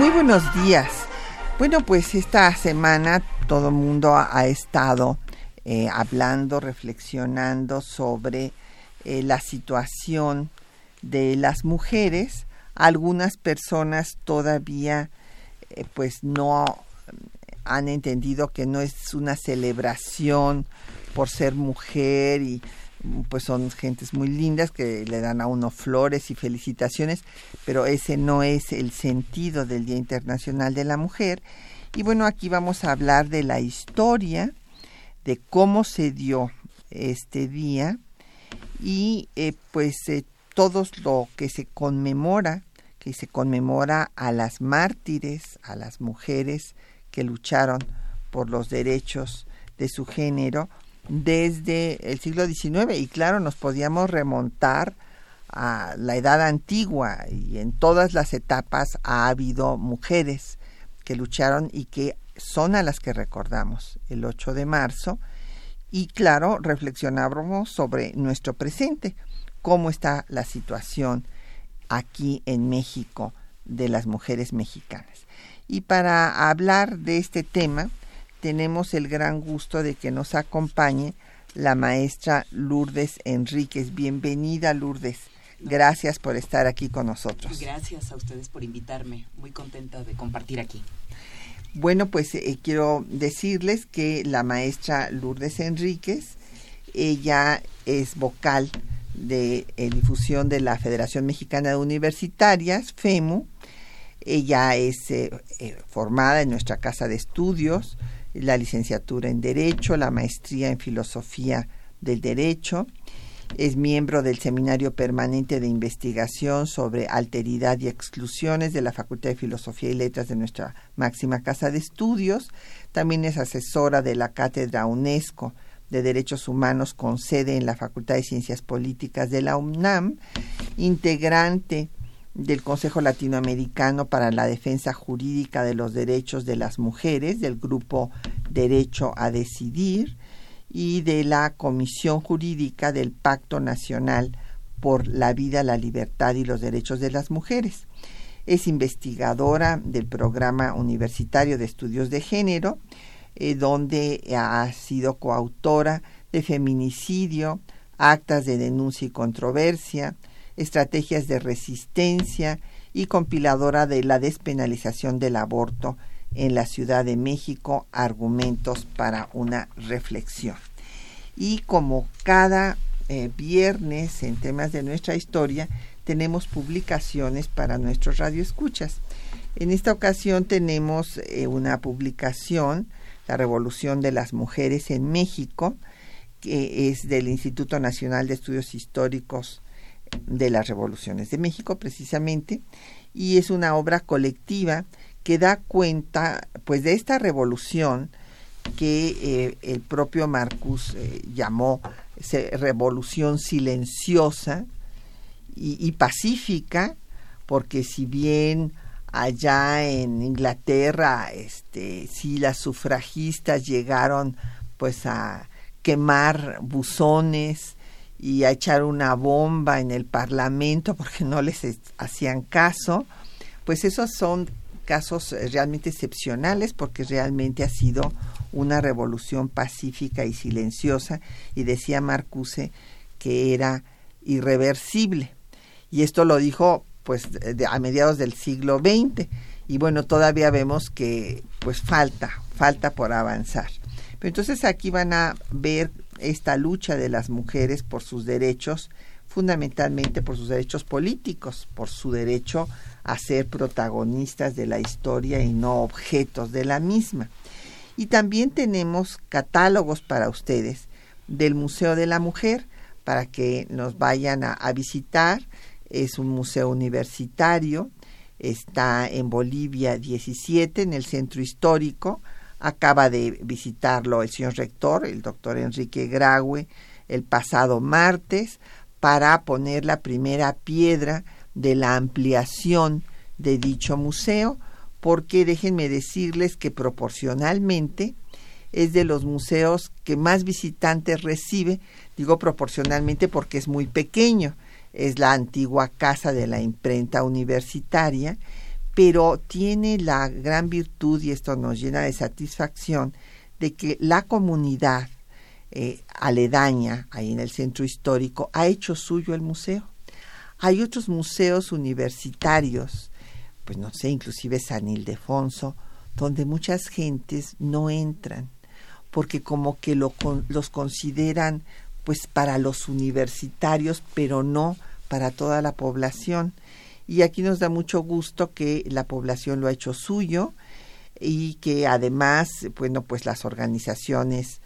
Muy buenos días. Bueno, pues esta semana todo el mundo ha, estado eh, hablando, reflexionando sobre eh, la situación de las mujeres. Algunas personas todavía eh, pues no han entendido que no es una celebración por ser mujer y pues son gentes muy lindas que le dan a uno flores y felicitaciones, pero ese no es el sentido del Día Internacional de la Mujer. Y bueno, aquí vamos a hablar de la historia, de cómo se dio este día y eh, pues eh, todo lo que se conmemora, que se conmemora a las mártires, a las mujeres que lucharon por los derechos de su género, desde el siglo XIX y claro, nos podíamos remontar a la edad antigua y en todas las etapas ha habido mujeres que lucharon y que son a las que recordamos el 8 de marzo y claro, reflexionábamos sobre nuestro presente, cómo está la situación aquí en México de las mujeres mexicanas. Y para hablar de este tema, tenemos el gran gusto de que nos acompañe la maestra Lourdes Enríquez. Bienvenida, Lourdes. Gracias por estar aquí con nosotros. Gracias a ustedes por invitarme. Muy contenta de compartir aquí. Bueno, pues eh, quiero decirles que la maestra Lourdes Enríquez, ella es vocal de eh, difusión de la Federación Mexicana de Universitarias, FEMU. Ella es eh, formada en nuestra casa de estudios, la licenciatura en Derecho, la maestría en Filosofía del Derecho. Es miembro del Seminario Permanente de Investigación sobre Alteridad y Exclusiones de la Facultad de Filosofía y Letras de nuestra máxima casa de estudios. También es asesora de la Cátedra UNESCO de Derechos Humanos con sede en la Facultad de Ciencias Políticas de la UNAM, integrante del Consejo Latinoamericano para la Defensa Jurídica de los Derechos de las Mujeres, del grupo Derecho a Decidir, y de la Comisión Jurídica del Pacto Nacional por la Vida, la Libertad y los Derechos de las Mujeres. Es investigadora del Programa Universitario de Estudios de Género, eh, donde ha sido coautora de feminicidio, actas de denuncia y controversia, estrategias de resistencia y compiladora de la despenalización del aborto en la Ciudad de México, argumentos para una reflexión. Y como cada eh, viernes en temas de nuestra historia, tenemos publicaciones para nuestros radioescuchas. En esta ocasión tenemos eh, una publicación, La Revolución de las Mujeres en México, que es del Instituto Nacional de Estudios Históricos de las revoluciones de México precisamente y es una obra colectiva que da cuenta pues de esta revolución que eh, el propio Marcus eh, llamó revolución silenciosa y, y, pacífica porque si bien allá en Inglaterra este sí las sufragistas llegaron pues a quemar buzones y a echar una bomba en el Parlamento porque no les hacían caso, pues esos son casos eh, realmente excepcionales porque realmente ha sido una revolución pacífica y silenciosa y decía Marcuse que era irreversible. Y esto lo dijo pues a mediados del siglo XX y bueno, todavía vemos que pues falta, falta por avanzar. Pero entonces aquí van a ver esta lucha de las mujeres por sus derechos fundamentalmente por sus derechos políticos, por su derecho a ser protagonistas de la historia y no objetos de la misma. Y también tenemos catálogos para ustedes del Museo de la Mujer para que nos vayan a, visitar. Es un museo universitario, está en Bolivia 17, en el centro histórico. Acaba de visitarlo el señor rector, el doctor Enrique Graue, el pasado martes para poner la primera piedra de la ampliación de dicho museo, porque déjenme decirles que proporcionalmente es de los museos que más visitantes recibe, digo proporcionalmente porque es muy pequeño, es la antigua casa de la imprenta universitaria, pero tiene la gran virtud, y esto nos llena de satisfacción, de que la comunidad eh, aledaña, ahí en el centro histórico, ha hecho suyo el museo. Hay otros museos universitarios, pues no sé, inclusive San Ildefonso, donde muchas gentes no entran, porque como que lo, los consideran pues para los universitarios, pero no para toda la población. Y aquí nos da mucho gusto que la población lo ha hecho suyo y que además, bueno, pues las organizaciones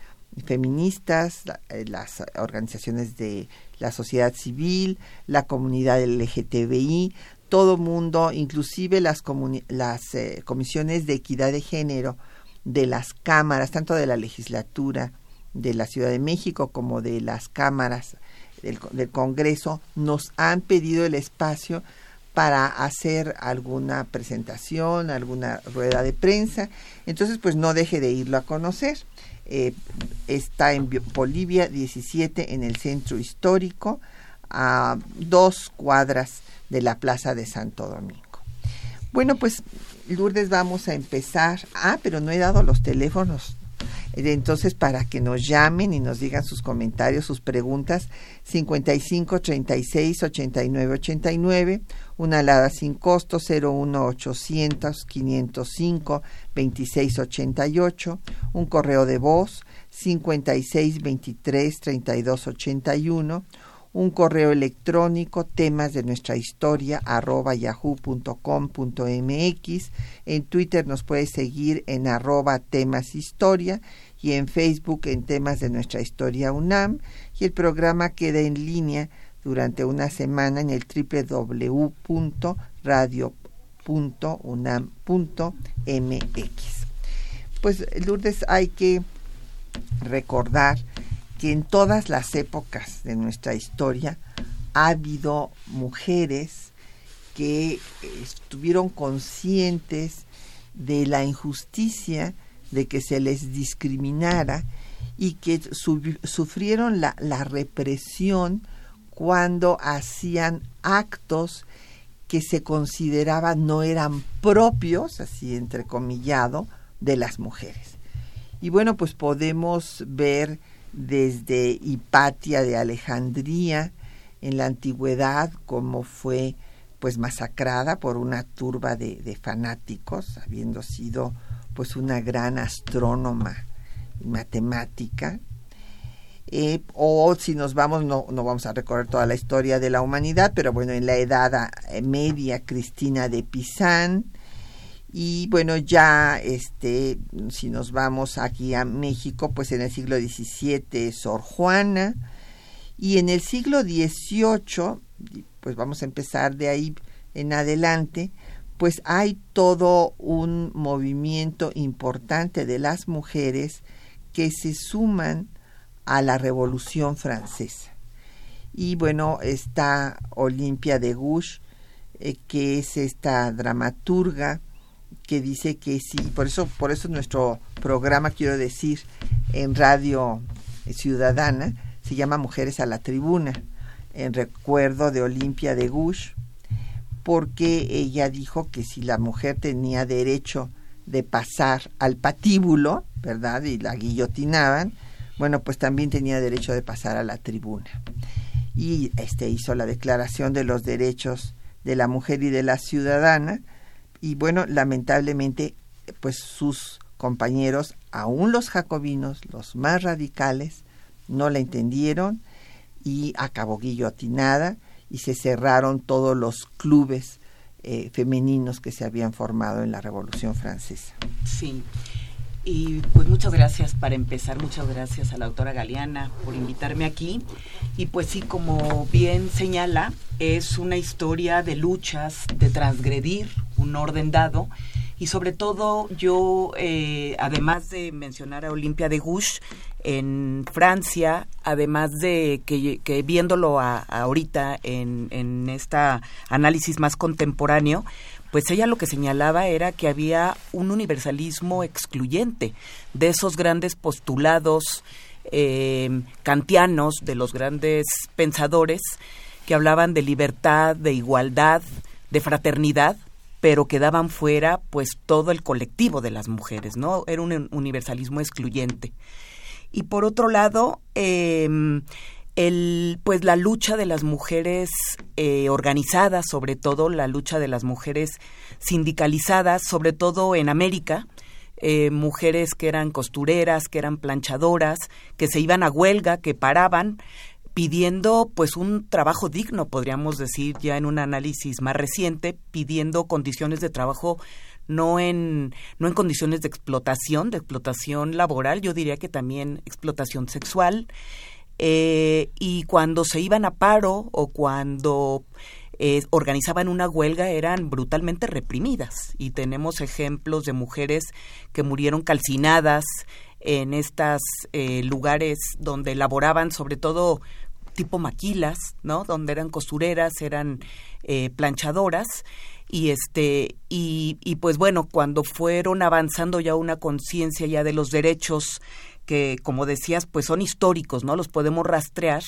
feministas, eh, las organizaciones de la sociedad civil, la comunidad LGTBI, todo mundo, inclusive las, las eh, comisiones de equidad de género de las cámaras, tanto de la legislatura de la Ciudad de México como de las cámaras del, del Congreso, nos han pedido el espacio para hacer alguna presentación, alguna rueda de prensa. Entonces, pues no deje de irlo a conocer. Eh, está en Bolivia 17 en el centro histórico, a dos cuadras de la Plaza de Santo Domingo. Bueno, pues Lourdes vamos a empezar. Ah, pero no he dado los teléfonos entonces, para que nos llamen y nos digan sus comentarios, sus preguntas, 55 36 89 89, una alada sin costo 01 800 505 26 88, un correo de voz 56 23 32 81, un correo electrónico temas de nuestra historia arroba yahoo.com.mx. En Twitter nos puede seguir en arroba temas historia y en Facebook en temas de nuestra historia UNAM. Y el programa queda en línea durante una semana en el www.radio.unam.mx. Pues Lourdes, hay que recordar que en todas las épocas de nuestra historia ha habido mujeres que estuvieron conscientes de la injusticia de que se les discriminara y que sufrieron la, represión cuando hacían actos que se consideraban no eran propios, así entrecomillado, de las mujeres. Y bueno, pues podemos ver desde Hipatia de Alejandría en la antigüedad como fue pues masacrada por una turba de, fanáticos, habiendo sido pues una gran astrónoma matemática. Eh, o si nos vamos, no, no vamos a recorrer toda la historia de la humanidad, pero bueno, en la Edad Media, Cristina de Pisán, y bueno, ya este, si nos vamos aquí a México, pues en el siglo XVII Sor Juana, y en el siglo XVIII, pues vamos a empezar de ahí en adelante, pues hay todo un movimiento importante de las mujeres que se suman a la Revolución Francesa. Y bueno, está Olimpia de Gouges, eh, que es esta dramaturga, que dice que sí, por eso, por eso nuestro programa, quiero decir, en Radio Ciudadana, se llama Mujeres a la Tribuna, en recuerdo de Olimpia de Gush, porque ella dijo que si la mujer tenía derecho de pasar al patíbulo, ¿verdad? Y la guillotinaban, bueno, pues también tenía derecho de pasar a la tribuna. Y este hizo la declaración de los derechos de la mujer y de la ciudadana, y bueno, lamentablemente, pues sus compañeros, aún los jacobinos, los más radicales, no la entendieron y acabó guillotinada y se cerraron todos los clubes eh, femeninos que se habían formado en la Revolución Francesa. Sí. Y pues muchas gracias para empezar, muchas gracias a la autora Galeana por invitarme aquí. Y pues sí, como bien señala, es una historia de luchas, de transgredir un orden dado. Y sobre todo yo, eh, además de mencionar a Olimpia de Gouges, en Francia, además de que, viéndolo ahorita en, en este análisis más contemporáneo, pues ella lo que señalaba era que había un universalismo excluyente de esos grandes postulados eh, kantianos, de los grandes pensadores que hablaban de libertad, de igualdad, de fraternidad, pero que daban fuera pues todo el colectivo de las mujeres, ¿no? Era un universalismo excluyente. Y por otro lado, eh, el, pues la lucha de las mujeres eh, organizadas, sobre todo la lucha de las mujeres sindicalizadas, sobre todo en América, eh, mujeres que eran costureras, que eran planchadoras, que se iban a huelga, que paraban pidiendo pues un trabajo digno, podríamos decir ya en un análisis más reciente, pidiendo condiciones de trabajo no en no en condiciones de explotación, de explotación laboral, yo diría que también explotación sexual. Eh, y cuando se iban a paro o cuando eh, organizaban una huelga eran brutalmente reprimidas. Y tenemos ejemplos de mujeres que murieron calcinadas en estos eh, lugares donde laboraban sobre todo tipo maquilas, ¿no? Donde eran costureras, eran planchadoras y este y, y pues bueno cuando fueron avanzando ya una conciencia ya de los derechos que, como decías, pues son históricos, ¿no? Los podemos rastrear.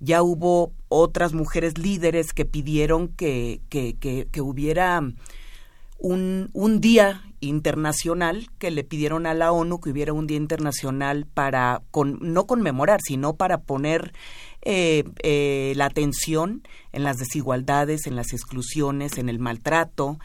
Ya hubo otras mujeres líderes que pidieron que, que, que, hubiera un, un día internacional que le pidieron a la ONU que hubiera un día internacional para con, no conmemorar sino para poner eh, eh, la atención en las desigualdades en las exclusiones en el maltrato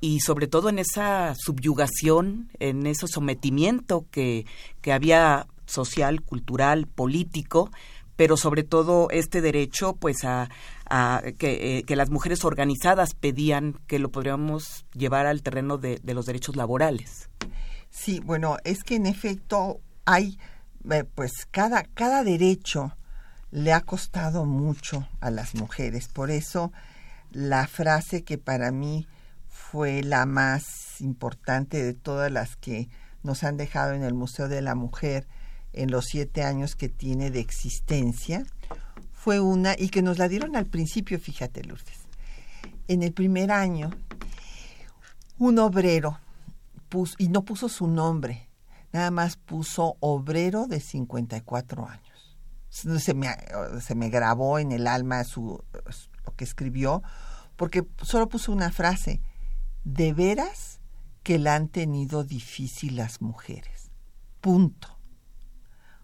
y sobre todo en esa subyugación, en ese sometimiento que, que había social, cultural, político, pero sobre todo este derecho pues a, a que, eh, las mujeres organizadas pedían que lo podríamos llevar al terreno de, de, los derechos laborales. Sí, bueno, es que en efecto hay eh, pues cada, cada derecho le ha costado mucho a las mujeres. Por eso la frase que para mí fue la más importante de todas las que nos han dejado en el Museo de la Mujer en los siete años que tiene de existencia. Fue una, y que nos la dieron al principio, fíjate, Lourdes. En el primer año, un obrero puso, y no puso su nombre, nada más puso obrero de 54 años. Se me, se me grabó en el alma su, lo que escribió, porque solo puso una frase, de veras que la han tenido difícil las mujeres. Punto.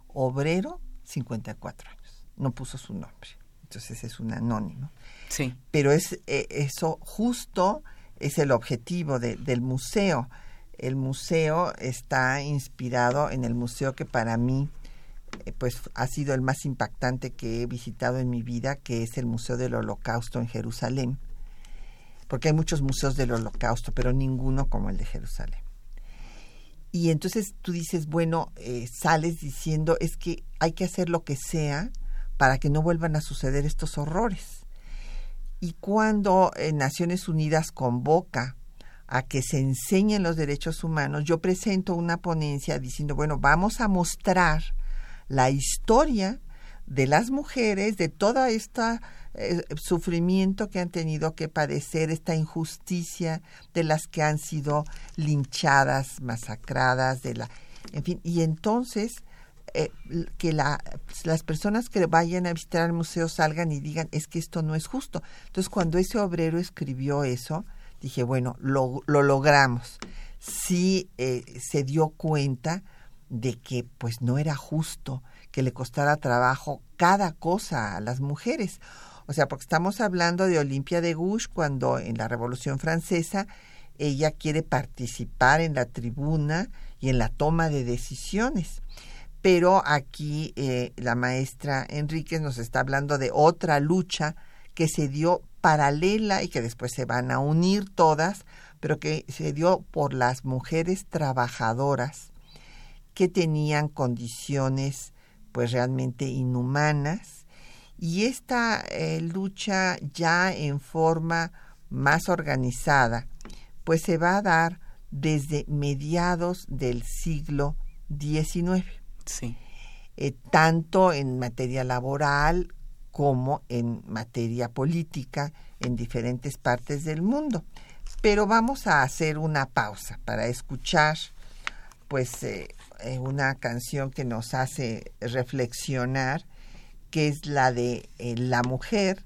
Obrero, 54 años. No puso su nombre. Entonces es un anónimo. Sí. Pero es eh, eso justo es el objetivo del museo. El museo está inspirado en el museo que para mí pues ha sido el más impactante que he visitado en mi vida, que es el Museo del Holocausto en Jerusalén porque hay muchos museos del holocausto, pero ninguno como el de Jerusalén. Y entonces tú dices, bueno, eh, sales diciendo, es que hay que hacer lo que sea para que no vuelvan a suceder estos horrores. Y cuando eh, Naciones Unidas convoca a que se enseñen los derechos humanos, yo presento una ponencia diciendo, bueno, vamos a mostrar la historia de las mujeres, de toda esta eh, sufrimiento que han tenido que padecer, esta injusticia de las que han sido linchadas, masacradas, de la, en fin, y entonces eh, que la, las personas que vayan a visitar el museo salgan y digan es que esto no es justo. Entonces cuando ese obrero escribió eso, dije bueno lo, lo logramos. Sí eh, se dio cuenta de que pues no era justo que le costara trabajo cada cosa a las mujeres. O sea, porque estamos hablando de Olimpia de Gouges cuando en la Revolución Francesa ella quiere participar en la tribuna y en la toma de decisiones. pero aquí eh, la maestra Enríquez nos está hablando de otra lucha que se dio paralela y que después se van a unir todas, pero que se dio por las mujeres trabajadoras que tenían condiciones pues realmente inhumanas y esta eh, lucha ya en forma más organizada pues se va a dar desde mediados del siglo XIX. Sí. Eh, tanto en materia laboral como en materia política en diferentes partes del mundo. Pero vamos a hacer una pausa para escuchar pues eh, eh, una canción que nos hace reflexionar, que es la de La mujer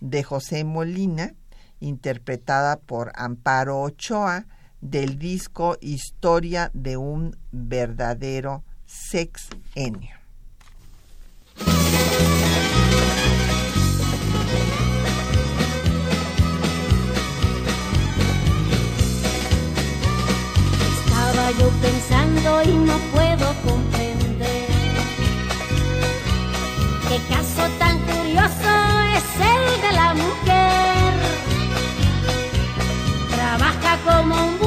de José Molina, interpretada por Amparo Ochoa, del disco Historia de un verdadero sexenio. Yo pensando y no puedo comprender qué caso tan curioso es el de la mujer. Trabaja como un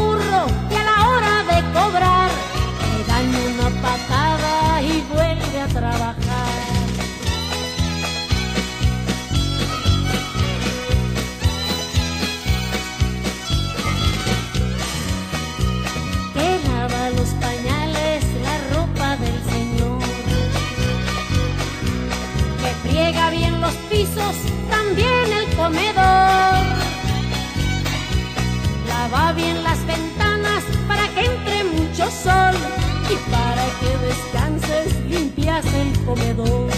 los pisos, también el comedor, lava bien las ventanas para que entre mucho sol y para que descanses limpias el comedor.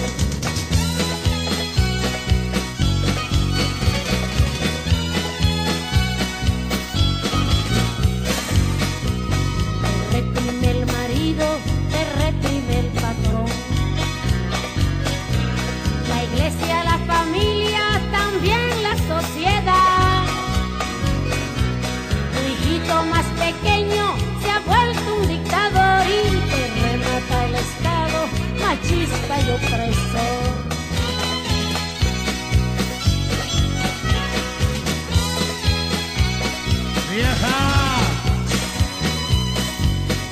Machista y opresor.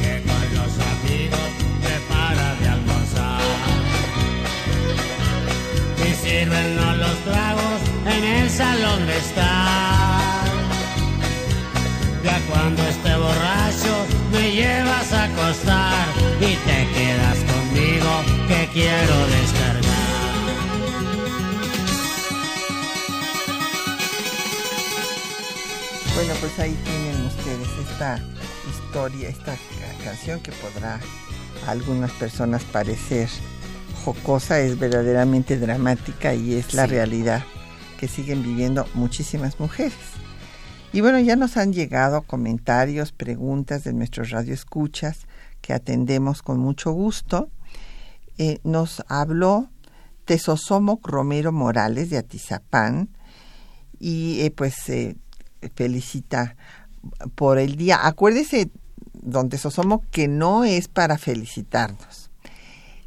que con los amigos prepara de almorzar. Y sirven los tragos en el salón de estar. Pues ahí tienen ustedes esta historia, esta ca- canción que podrá a algunas personas parecer jocosa, es verdaderamente dramática y es la Sí. realidad que siguen viviendo muchísimas mujeres. Y bueno, ya nos han llegado comentarios, preguntas de nuestros radioescuchas que atendemos con mucho gusto. Eh, nos habló Tesosomoc Romero Morales de Atizapán y eh, pues eh, felicita por el día. Acuérdese, don Tesosomoc, que no es para felicitarnos.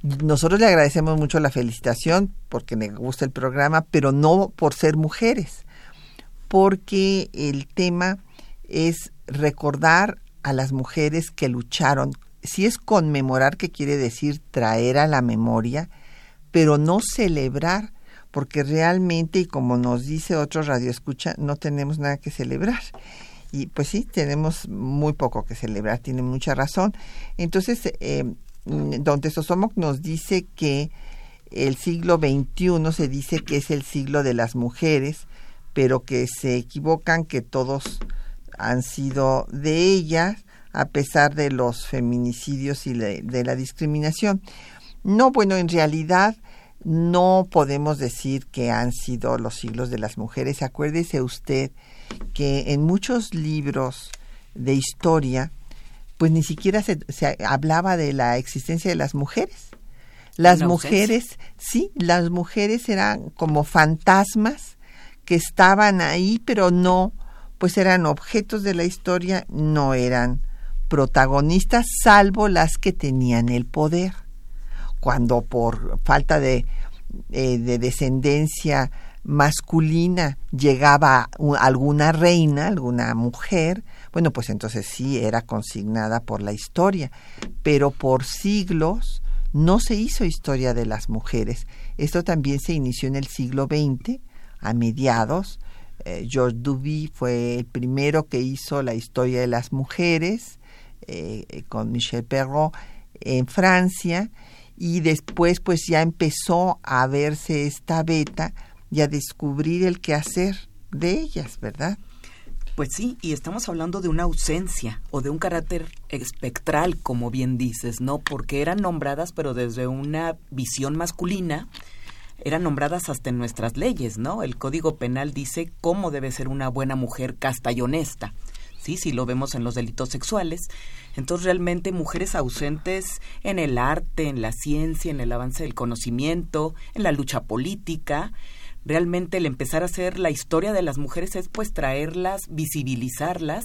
Nosotros le agradecemos mucho la felicitación porque le gusta el programa, pero no por ser mujeres, porque el tema es recordar a las mujeres que lucharon. Si es conmemorar, que quiere decir traer a la memoria, pero no celebrar, porque realmente, y como nos dice otro radioescucha, no tenemos nada que celebrar. Y pues sí, tenemos muy poco que celebrar, tiene mucha razón. Entonces, eh, don Tesosomoc nos dice que el siglo XXI se dice que es el siglo de las mujeres, pero que se equivocan que todos han sido de ellas, a pesar de los feminicidios y de la discriminación. No, bueno, en realidad no podemos decir que han sido los siglos de las mujeres. Acuérdese usted que en muchos libros de historia, pues ni siquiera se, se hablaba de la existencia de las mujeres. Las mujeres, sí, las mujeres eran como fantasmas que estaban ahí, pero no, pues eran objetos de la historia, no eran protagonistas, salvo las que tenían el poder. Cuando por falta de, eh, de descendencia masculina llegaba alguna reina, alguna mujer, bueno, pues entonces sí era consignada por la historia, pero por siglos no se hizo historia de las mujeres. Esto también se inició en el siglo XX, a mediados. Eh, George Duby fue el primero que hizo la historia de las mujeres eh, eh, con Michel Perrault en Francia y después pues ya empezó a verse esta beta y a descubrir el quehacer de ellas, ¿verdad? Pues sí, y estamos hablando de una ausencia o de un carácter espectral, como bien dices, ¿no? Porque eran nombradas, pero desde una visión masculina, eran nombradas hasta en nuestras leyes, ¿no? El Código Penal dice cómo debe ser una buena mujer casta y honesta. Sí, si lo vemos en los delitos sexuales. Entonces, realmente mujeres ausentes en el arte, en la ciencia, en el avance del conocimiento, en la lucha política. Realmente el empezar a hacer la historia de las mujeres es pues traerlas, visibilizarlas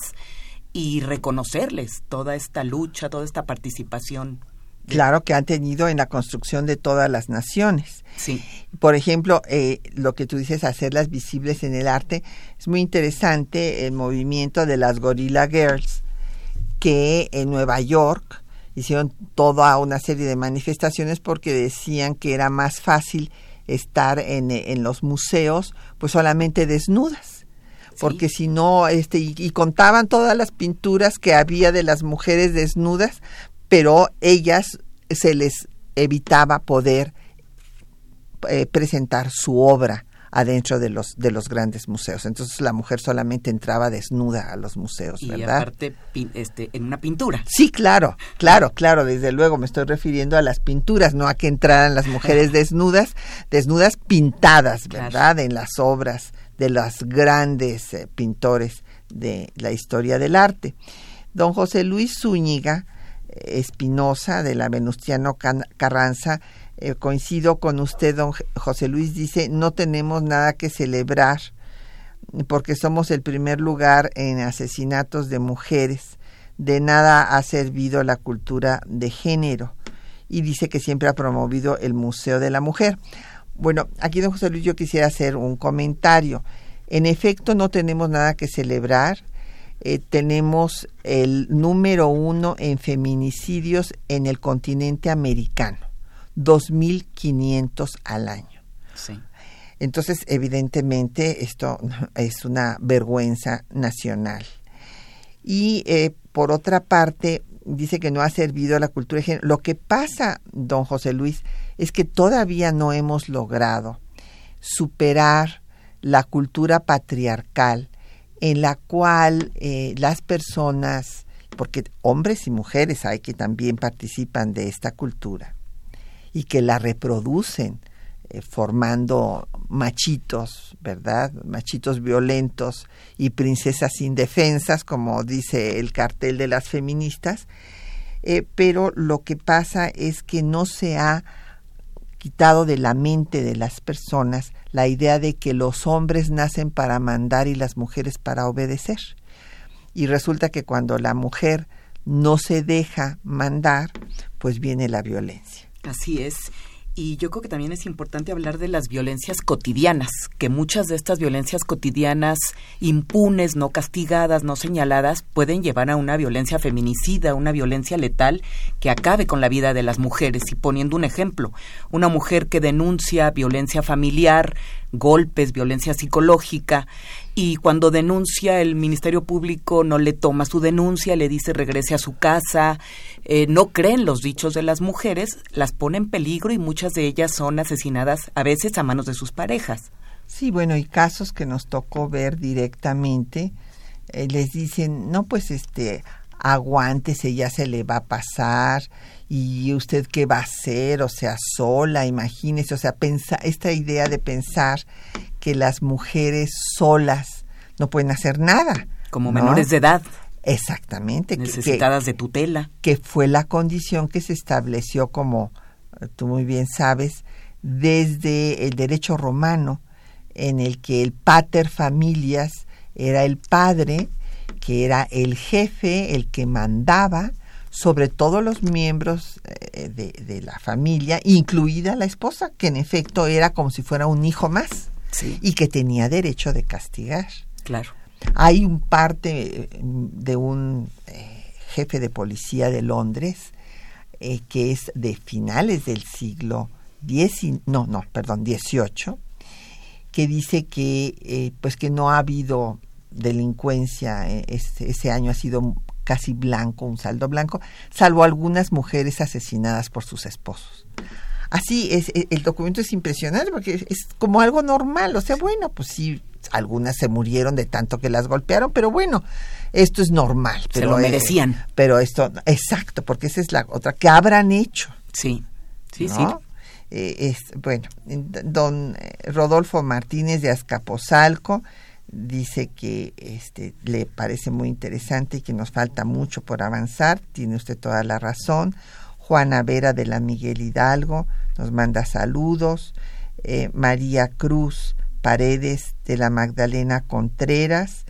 y reconocerles toda esta lucha, toda esta participación. Claro que han tenido en la construcción de todas las naciones. Sí. Por ejemplo, eh, lo que tú dices, hacerlas visibles en el arte, es muy interesante el movimiento de las Gorilla Girls, que en Nueva York hicieron toda una serie de manifestaciones porque decían que era más fácil estar en, en los museos pues solamente desnudas porque si no este y, y contaban todas las pinturas que había de las mujeres desnudas pero ellas se les evitaba poder eh, presentar su obra adentro de los de los grandes museos. Entonces la mujer solamente entraba desnuda a los museos, Y ¿verdad? aparte, pin- este, en una pintura. Sí, claro, claro, claro, desde luego me estoy refiriendo a las pinturas, no a que entraran las mujeres desnudas, desnudas pintadas, Claro. ¿verdad? En las obras de los grandes eh, pintores de la historia del arte. Don José Luis Zúñiga Espinosa de la Venustiano Carranza, eh, coincido con usted, don José Luis, dice, no tenemos nada que celebrar porque somos el primer lugar en asesinatos de mujeres. De nada ha servido la cultura de género. Y dice que siempre ha promovido el Museo de la Mujer. Bueno, aquí, don José Luis, yo quisiera hacer un comentario. En efecto, no tenemos nada que celebrar. Eh, tenemos el número uno en feminicidios en el continente americano, 2.500 al año. Sí. Entonces, evidentemente, esto es una vergüenza nacional. Y eh, por otra parte, dice que no ha servido a la cultura de género. Lo que pasa, don José Luis, es que todavía no hemos logrado superar la cultura patriarcal en la cual eh, las personas, porque hombres y mujeres hay que también participan de esta cultura y que la reproducen eh, formando machitos, ¿verdad? Machitos violentos y princesas indefensas, como dice el cartel de las feministas. Eh, pero lo que pasa es que no se ha quitado de la mente de las personas la idea de que los hombres nacen para mandar y las mujeres para obedecer. Y resulta que cuando la mujer no se deja mandar, pues viene la violencia. Así es. Y yo creo que también es importante hablar de las violencias cotidianas, que muchas de estas violencias cotidianas impunes, no castigadas, no señaladas, pueden llevar a una violencia feminicida, una violencia letal que acabe con la vida de las mujeres. Y poniendo un ejemplo, una mujer que denuncia violencia familiar, golpes, violencia psicológica, y cuando denuncia el Ministerio Público no le toma su denuncia, le dice regrese a su casa, eh, no creen los dichos de las mujeres, las pone en peligro y muchas de ellas son asesinadas a veces a manos de sus parejas. Sí, bueno, y casos que nos tocó ver directamente, eh, les dicen, no, pues este, aguántese, ya se le va a pasar, y usted qué va a hacer, o sea, sola, imagínese, o sea, pensa, esta idea de pensar que las mujeres solas no pueden hacer nada. Como ¿no? menores de edad, Exactamente. que- que- necesitadas de tutela. que fue la condición que se estableció, como eh, tú muy bien sabes, desde el derecho romano, en el que el pater familias era el padre, que era el jefe, el que mandaba sobre todos los miembros eh, de, de la familia, incluida la esposa, que en efecto era como si fuera un hijo más Sí, y que tenía derecho de castigar. claro. Hay un parte eh, de un eh, jefe de policía de Londres eh, que es de finales del siglo X, no, no, perdón, XVIII, que dice que eh, pues que no ha habido delincuencia, eh, ese año ha sido casi blanco, un saldo blanco, salvo algunas mujeres asesinadas por sus esposos. Así es, e- el documento es impresionante porque es- como algo normal, o sea, bueno, pues sí, algunas se murieron de tanto que las golpearon, pero bueno, esto es normal. Se Pero, lo eh, merecían. pero esto, exacto, porque esa es la otra, que habrán hecho. Sí, sí, sí. Eh, es, bueno, don eh, Rodolfo Martínez de Azcapotzalco dice que este, le parece muy interesante y que nos falta mucho por avanzar. Tiene usted toda la razón. Juana Vera de la Miguel Hidalgo nos manda saludos. Eh, María Cruz Paredes de la Magdalena Contreras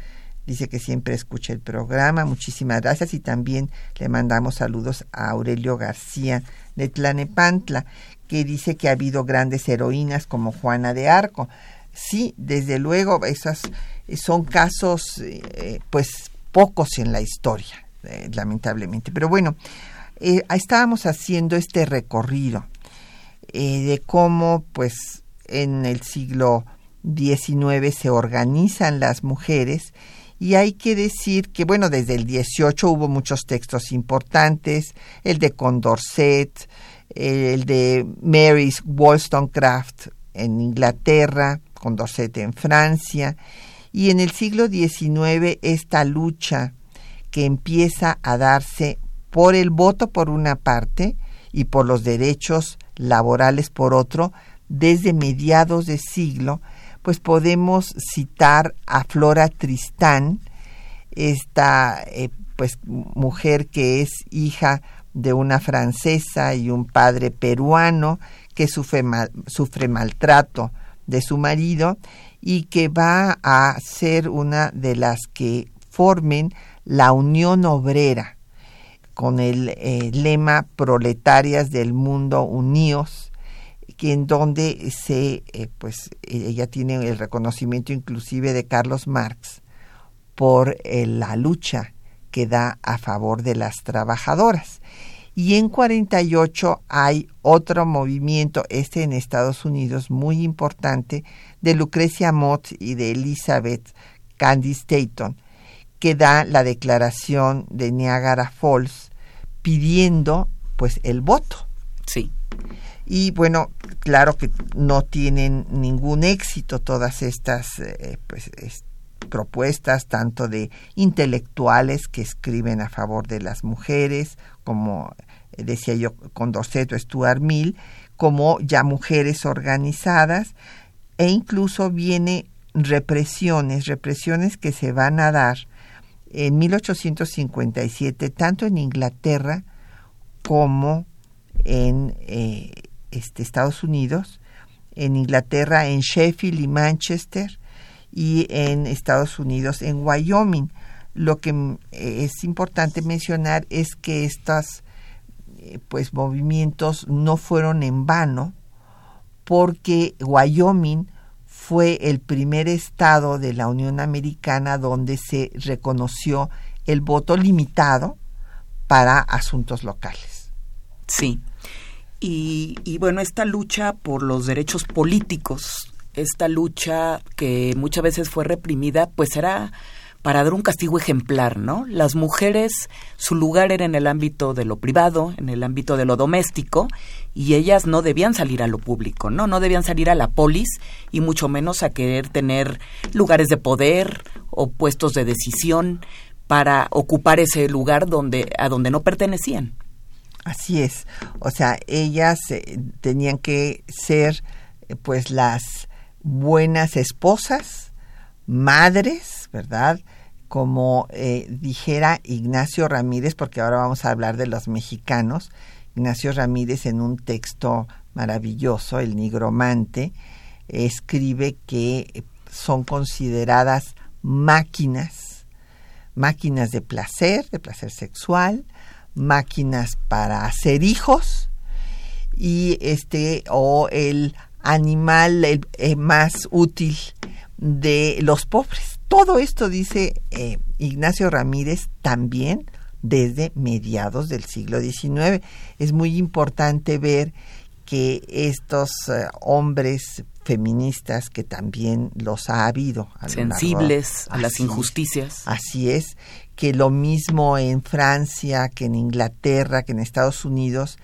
dice que siempre escucha el programa. Muchísimas gracias y también le mandamos saludos a Aurelio García de Tlanepantla, que dice que ha habido grandes heroínas como Juana de Arco. Sí, desde luego, esas son casos, eh, pues pocos en la historia, eh, lamentablemente. Pero bueno, eh, estábamos haciendo este recorrido eh, de cómo, pues, en el siglo XIX se organizan las mujeres y hay que decir que, bueno, desde el 18 hubo muchos textos importantes, el de Condorcet, el de Mary's Wollstonecraft en Inglaterra, Condorcet en Francia, y en el siglo XIX esta lucha que empieza a darse por el voto por una parte y por los derechos laborales por otro, desde mediados de siglo, pues podemos citar a Flora Tristán, esta eh, pues mujer que es hija de una francesa y un padre peruano que sufre, sufre maltrato de su marido y que va a ser una de las que formen la Unión Obrera con el eh, lema Proletarias del Mundo Unidos, que en donde se, eh, pues ella tiene el reconocimiento inclusive de Carlos Marx por eh, la lucha que da a favor de las trabajadoras. Y en 48 hay otro movimiento, este en Estados Unidos, muy importante, de Lucrecia Mott y de Elizabeth Candice Dayton, que da la declaración de Niagara Falls pidiendo pues el voto. Sí, Y bueno, claro que no tienen ningún éxito todas estas eh, pues, es- propuestas, tanto de intelectuales que escriben a favor de las mujeres, como decía yo, Condorcet o Stuart Mill, como ya mujeres organizadas, e incluso viene represiones, represiones que se van a dar en 1857, tanto en Inglaterra como en eh, este, Estados Unidos, en Inglaterra, en Sheffield y Manchester, y en Estados Unidos, en Wyoming. Lo que mm, es importante mencionar es que estos eh, pues, movimientos no fueron en vano, porque Wyoming fue el primer estado de la Unión Americana donde se reconoció el voto limitado para asuntos locales. sí. Y, y bueno, esta lucha por los derechos políticos, esta lucha que muchas veces fue reprimida, pues era para dar un castigo ejemplar, ¿no? Las mujeres, su lugar era en el ámbito de lo privado, en el ámbito de lo doméstico, y ellas no debían salir a lo público, ¿no? No debían salir a la polis y mucho menos a querer tener lugares de poder o puestos de decisión para ocupar ese lugar donde a donde no pertenecían. Así es. O sea, ellas eh, tenían que ser eh, pues las buenas esposas, madres, ¿verdad? Como eh, dijera Ignacio Ramírez, porque ahora vamos a hablar de los mexicanos. Ignacio Ramírez en un texto maravilloso, El Nigromante, escribe que son consideradas máquinas, máquinas de placer, de placer sexual, máquinas para hacer hijos y este o el animal eh, más útil de los pobres. Todo esto dice eh, Ignacio Ramírez también desde mediados del siglo XIX. Es muy importante ver que estos eh, hombres feministas que también los ha habido sensibles a las injusticias así es que lo mismo en Francia que en Inglaterra que en Estados Unidos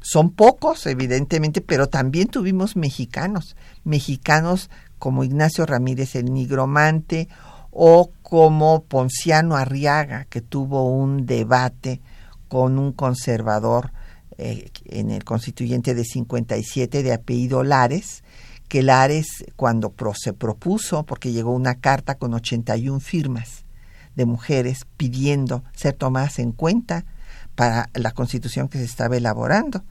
son pocos evidentemente pero también tuvimos mexicanos mexicanos como Ignacio Ramírez el nigromante o como Ponciano Arriaga que tuvo un debate con un conservador eh, en el constituyente de 57 de apellido Lares, que Lares cuando se propuso, porque llegó una carta con 81 firmas de mujeres pidiendo ser tomadas en cuenta para la constitución que se estaba elaborando.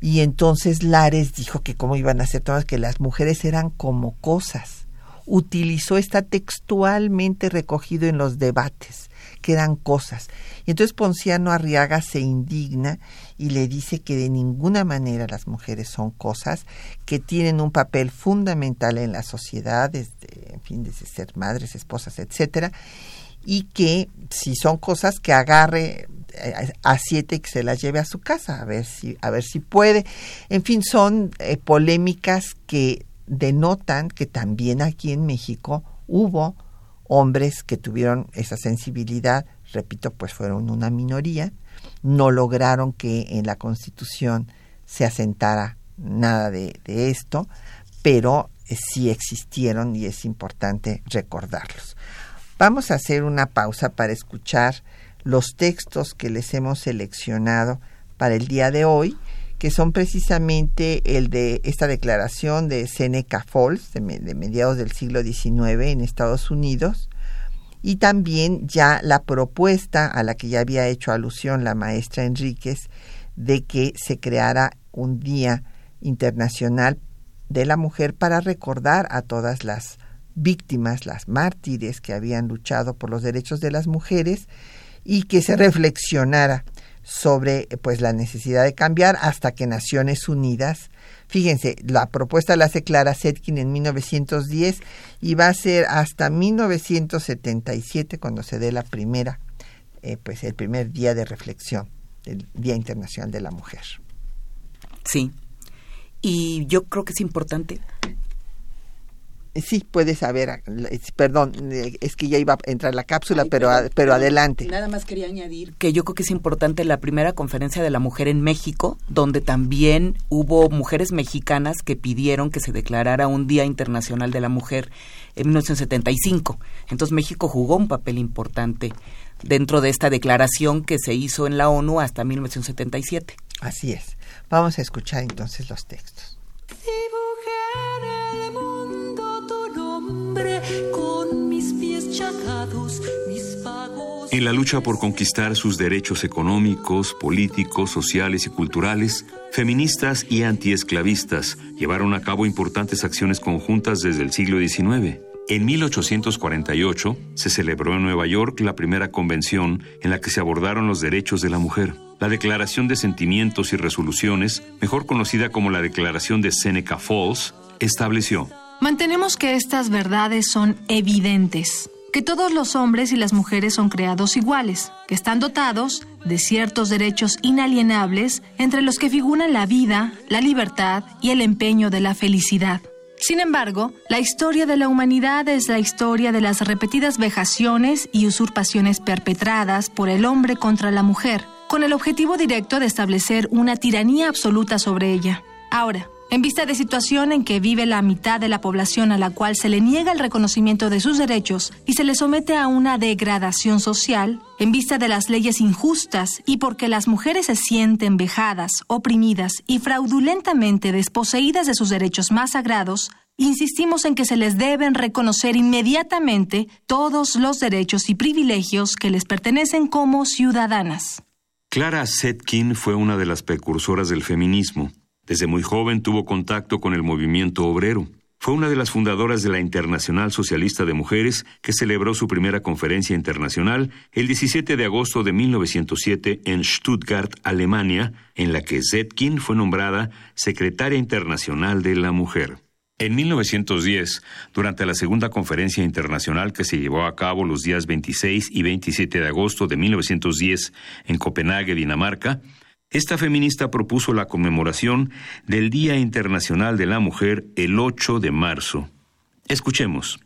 Y entonces Lares dijo que cómo iban a ser todas, que las mujeres eran como cosas. Utilizó esta textualmente recogido en los debates, que eran cosas. Y entonces Ponciano Arriaga se indigna y le dice que de ninguna manera las mujeres son cosas que tienen un papel fundamental en la sociedad, desde, en fin, desde ser madres, esposas, etcétera, y que si son cosas que agarre a siete que se las lleve a su casa a ver si a ver si puede. En fin son eh, polémicas que denotan que también aquí en México hubo hombres que tuvieron esa sensibilidad. Repito pues fueron una minoría. No lograron que en la Constitución se asentara nada de, esto, pero eh, sí existieron y es importante recordarlos. Vamos a hacer una pausa para escuchar los textos que les hemos seleccionado para el día de hoy, que son precisamente el de esta declaración de Seneca Falls de mediados del siglo XIX en Estados Unidos, y también ya la propuesta a la que ya había hecho alusión la maestra Enríquez de que se creara un Día Internacional de la Mujer para recordar a todas las víctimas, las mártires que habían luchado por los derechos de las mujeres y que se reflexionara sobre pues la necesidad de cambiar hasta que Naciones Unidas Fíjense, la propuesta la hace Clara Setkin en 1910 y va a ser hasta 1977 cuando se dé la primera, eh, pues el primer día de reflexión del Día Internacional de la Mujer. Sí, y yo creo que es importante Sí, puedes saber, perdón, es que ya iba a entrar la cápsula, pero, pero, adelante. Nada más quería añadir que yo creo que es importante la primera conferencia de la mujer en México, donde también hubo mujeres mexicanas que pidieron que se declarara un Día Internacional de la Mujer en 1975. Entonces México jugó un papel importante dentro de esta declaración que se hizo en la ONU hasta 1977. Así es. Vamos a escuchar entonces los textos. En la lucha por conquistar sus derechos económicos, políticos, sociales y culturales, feministas y antiesclavistas llevaron a cabo importantes acciones conjuntas desde el siglo XIX. En 1848 se celebró en Nueva York la primera convención en la que se abordaron los derechos de la mujer. La Declaración de Sentimientos y Resoluciones, mejor conocida como la Declaración de Seneca Falls, estableció Mantenemos que estas verdades son evidentes, que todos los hombres y las mujeres son creados iguales, que están dotados de ciertos derechos inalienables entre los que figuran la vida, la libertad y el empeño de la felicidad. Sin embargo, la historia de la humanidad es la historia de las repetidas vejaciones y usurpaciones perpetradas por el hombre contra la mujer, con el objetivo directo de establecer una tiranía absoluta sobre ella. Ahora, en vista de situación en que vive la mitad de la población a la cual se le niega el reconocimiento de sus derechos y se le somete a una degradación social, en vista de las leyes injustas y porque las mujeres se sienten vejadas, oprimidas y fraudulentamente desposeídas de sus derechos más sagrados, insistimos en que se les deben reconocer inmediatamente todos los derechos y privilegios que les pertenecen como ciudadanas. Clara Setkin fue una de las precursoras del feminismo. Desde muy joven tuvo contacto con el movimiento obrero. fue una de las fundadoras de la Internacional Socialista de Mujeres, que celebró su primera conferencia internacional el 17 de agosto de 1907 en Stuttgart, Alemania, en la que Zetkin fue nombrada Secretaria Internacional de la Mujer. En 1910, durante la segunda conferencia internacional que se llevó a cabo los días 26 y 27 de agosto de 1910 en Copenhague, Dinamarca, esta feminista propuso la conmemoración del Día Internacional de la Mujer el 8 de marzo. Escuchemos.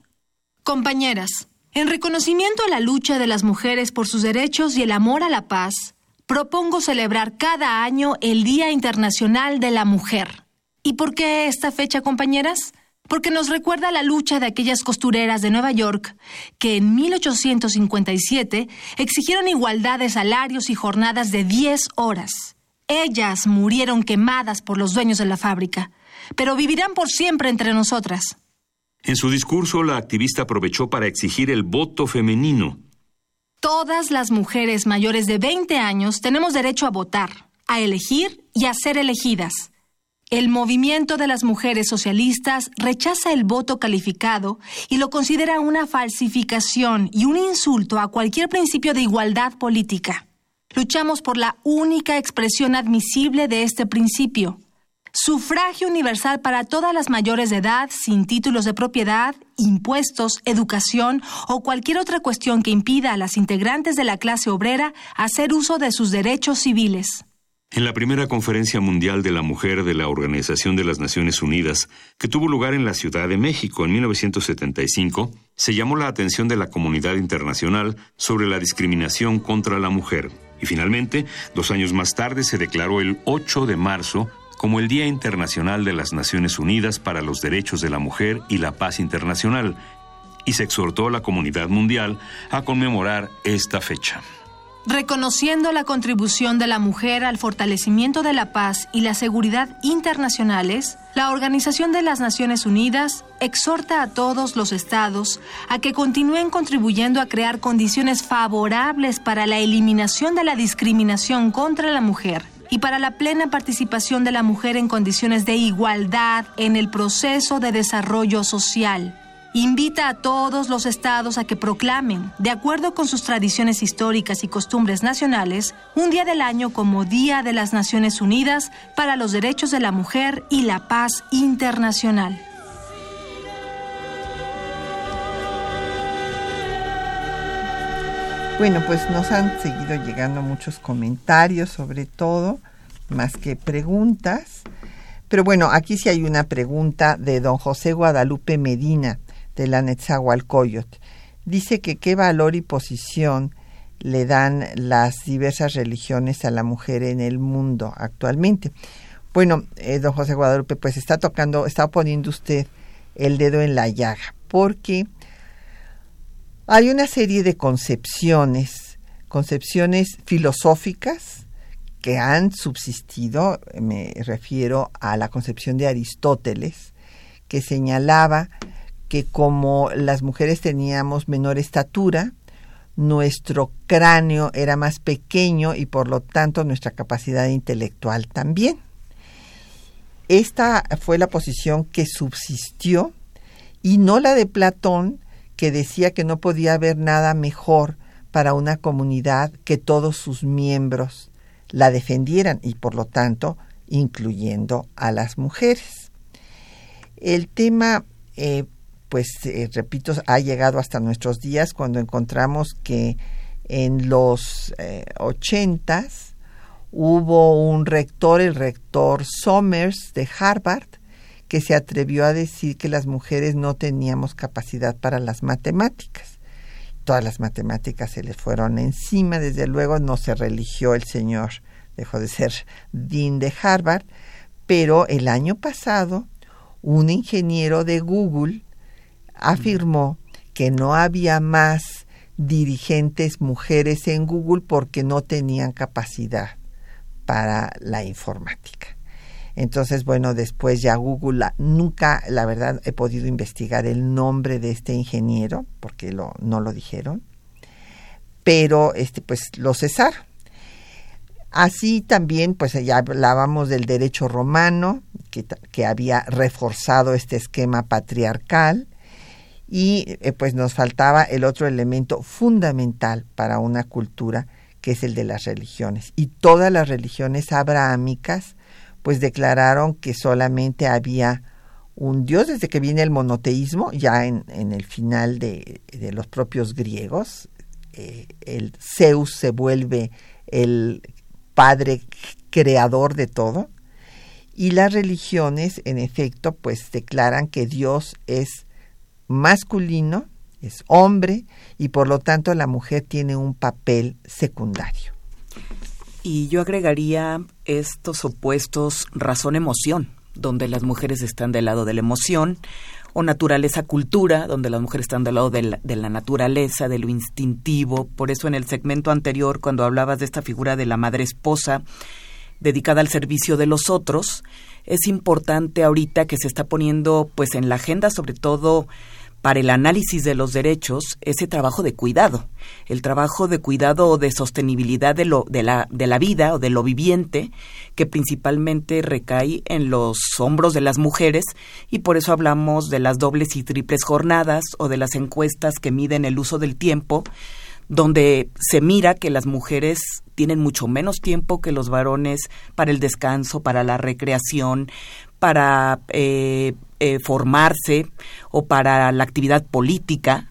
Compañeras, en reconocimiento a la lucha de las mujeres por sus derechos y el amor a la paz, propongo celebrar cada año el Día Internacional de la Mujer. ¿Y por qué esta fecha, compañeras? Porque nos recuerda la lucha de aquellas costureras de Nueva York que en 1857 exigieron igualdad de salarios y jornadas de 10 horas. Ellas murieron quemadas por los dueños de la fábrica, pero vivirán por siempre entre nosotras. En su discurso, la activista aprovechó para exigir el voto femenino. Todas las mujeres mayores de 20 años tenemos derecho a votar, a elegir y a ser elegidas. El movimiento de las mujeres socialistas rechaza el voto calificado y lo considera una falsificación y un insulto a cualquier principio de igualdad política. Luchamos por la única expresión admisible de este principio. Sufragio universal para todas las mayores de edad sin títulos de propiedad, impuestos, educación o cualquier otra cuestión que impida a las integrantes de la clase obrera hacer uso de sus derechos civiles. En la primera conferencia mundial de la mujer de la Organización de las Naciones Unidas, que tuvo lugar en la Ciudad de México en 1975, se llamó la atención de la comunidad internacional sobre la discriminación contra la mujer. Y finalmente, dos años más tarde, se declaró el 8 de marzo como el Día Internacional de las Naciones Unidas para los Derechos de la Mujer y la Paz Internacional, y se exhortó a la comunidad mundial a conmemorar esta fecha. Reconociendo la contribución de la mujer al fortalecimiento de la paz y la seguridad internacionales, la Organización de las Naciones Unidas exhorta a todos los estados a que continúen contribuyendo a crear condiciones favorables para la eliminación de la discriminación contra la mujer y para la plena participación de la mujer en condiciones de igualdad en el proceso de desarrollo social invita a todos los estados a que proclamen, de acuerdo con sus tradiciones históricas y costumbres nacionales, un día del año como Día de las Naciones Unidas para los Derechos de la Mujer y la Paz Internacional. Bueno, pues nos han seguido llegando muchos comentarios sobre todo, más que preguntas. Pero bueno, aquí sí hay una pregunta de don José Guadalupe Medina de la Netzahualcoyot. Dice que qué valor y posición le dan las diversas religiones a la mujer en el mundo actualmente. Bueno, eh, don José Guadalupe, pues está tocando, está poniendo usted el dedo en la llaga, porque hay una serie de concepciones, concepciones filosóficas que han subsistido, me refiero a la concepción de Aristóteles, que señalaba que como las mujeres teníamos menor estatura, nuestro cráneo era más pequeño y por lo tanto nuestra capacidad intelectual también. Esta fue la posición que subsistió y no la de Platón, que decía que no podía haber nada mejor para una comunidad que todos sus miembros la defendieran y por lo tanto incluyendo a las mujeres. El tema eh, pues eh, repito, ha llegado hasta nuestros días cuando encontramos que en los eh, ochentas hubo un rector, el rector Somers de Harvard, que se atrevió a decir que las mujeres no teníamos capacidad para las matemáticas. Todas las matemáticas se le fueron encima, desde luego no se religió el señor, dejó de ser dean de Harvard, pero el año pasado un ingeniero de Google afirmó que no había más dirigentes mujeres en Google porque no tenían capacidad para la informática. Entonces, bueno, después ya Google nunca, la verdad, he podido investigar el nombre de este ingeniero porque no lo dijeron, pero este, pues lo cesaron. Así también, pues ya hablábamos del derecho romano, que, que había reforzado este esquema patriarcal, y eh, pues nos faltaba el otro elemento fundamental para una cultura, que es el de las religiones. Y todas las religiones abrahámicas, pues declararon que solamente había un dios desde que viene el monoteísmo, ya en, en el final de, de, los propios griegos, eh, el Zeus se vuelve el padre creador de todo, y las religiones, en efecto, pues declaran que Dios es masculino, es hombre, y por lo tanto la mujer tiene un papel secundario. Y yo agregaría estos opuestos razón-emoción, donde las mujeres están del lado de la emoción, o naturaleza-cultura, donde las mujeres están del lado de la, de la, naturaleza, de lo instintivo. Por eso en el segmento anterior, cuando hablabas de esta figura de la madre esposa dedicada al servicio de los otros, es importante ahorita que se está poniendo pues en la agenda sobre todo para el análisis de los derechos ese trabajo de cuidado, el trabajo de cuidado o de sostenibilidad de, lo, de, la, de la vida o de lo viviente, que principalmente recae en los hombros de las mujeres y por eso hablamos de las dobles y triples jornadas o de las encuestas que miden el uso del tiempo, donde se mira que las mujeres tienen mucho menos tiempo que los varones para el descanso, para la recreación, para eh, eh, formarse o para la actividad política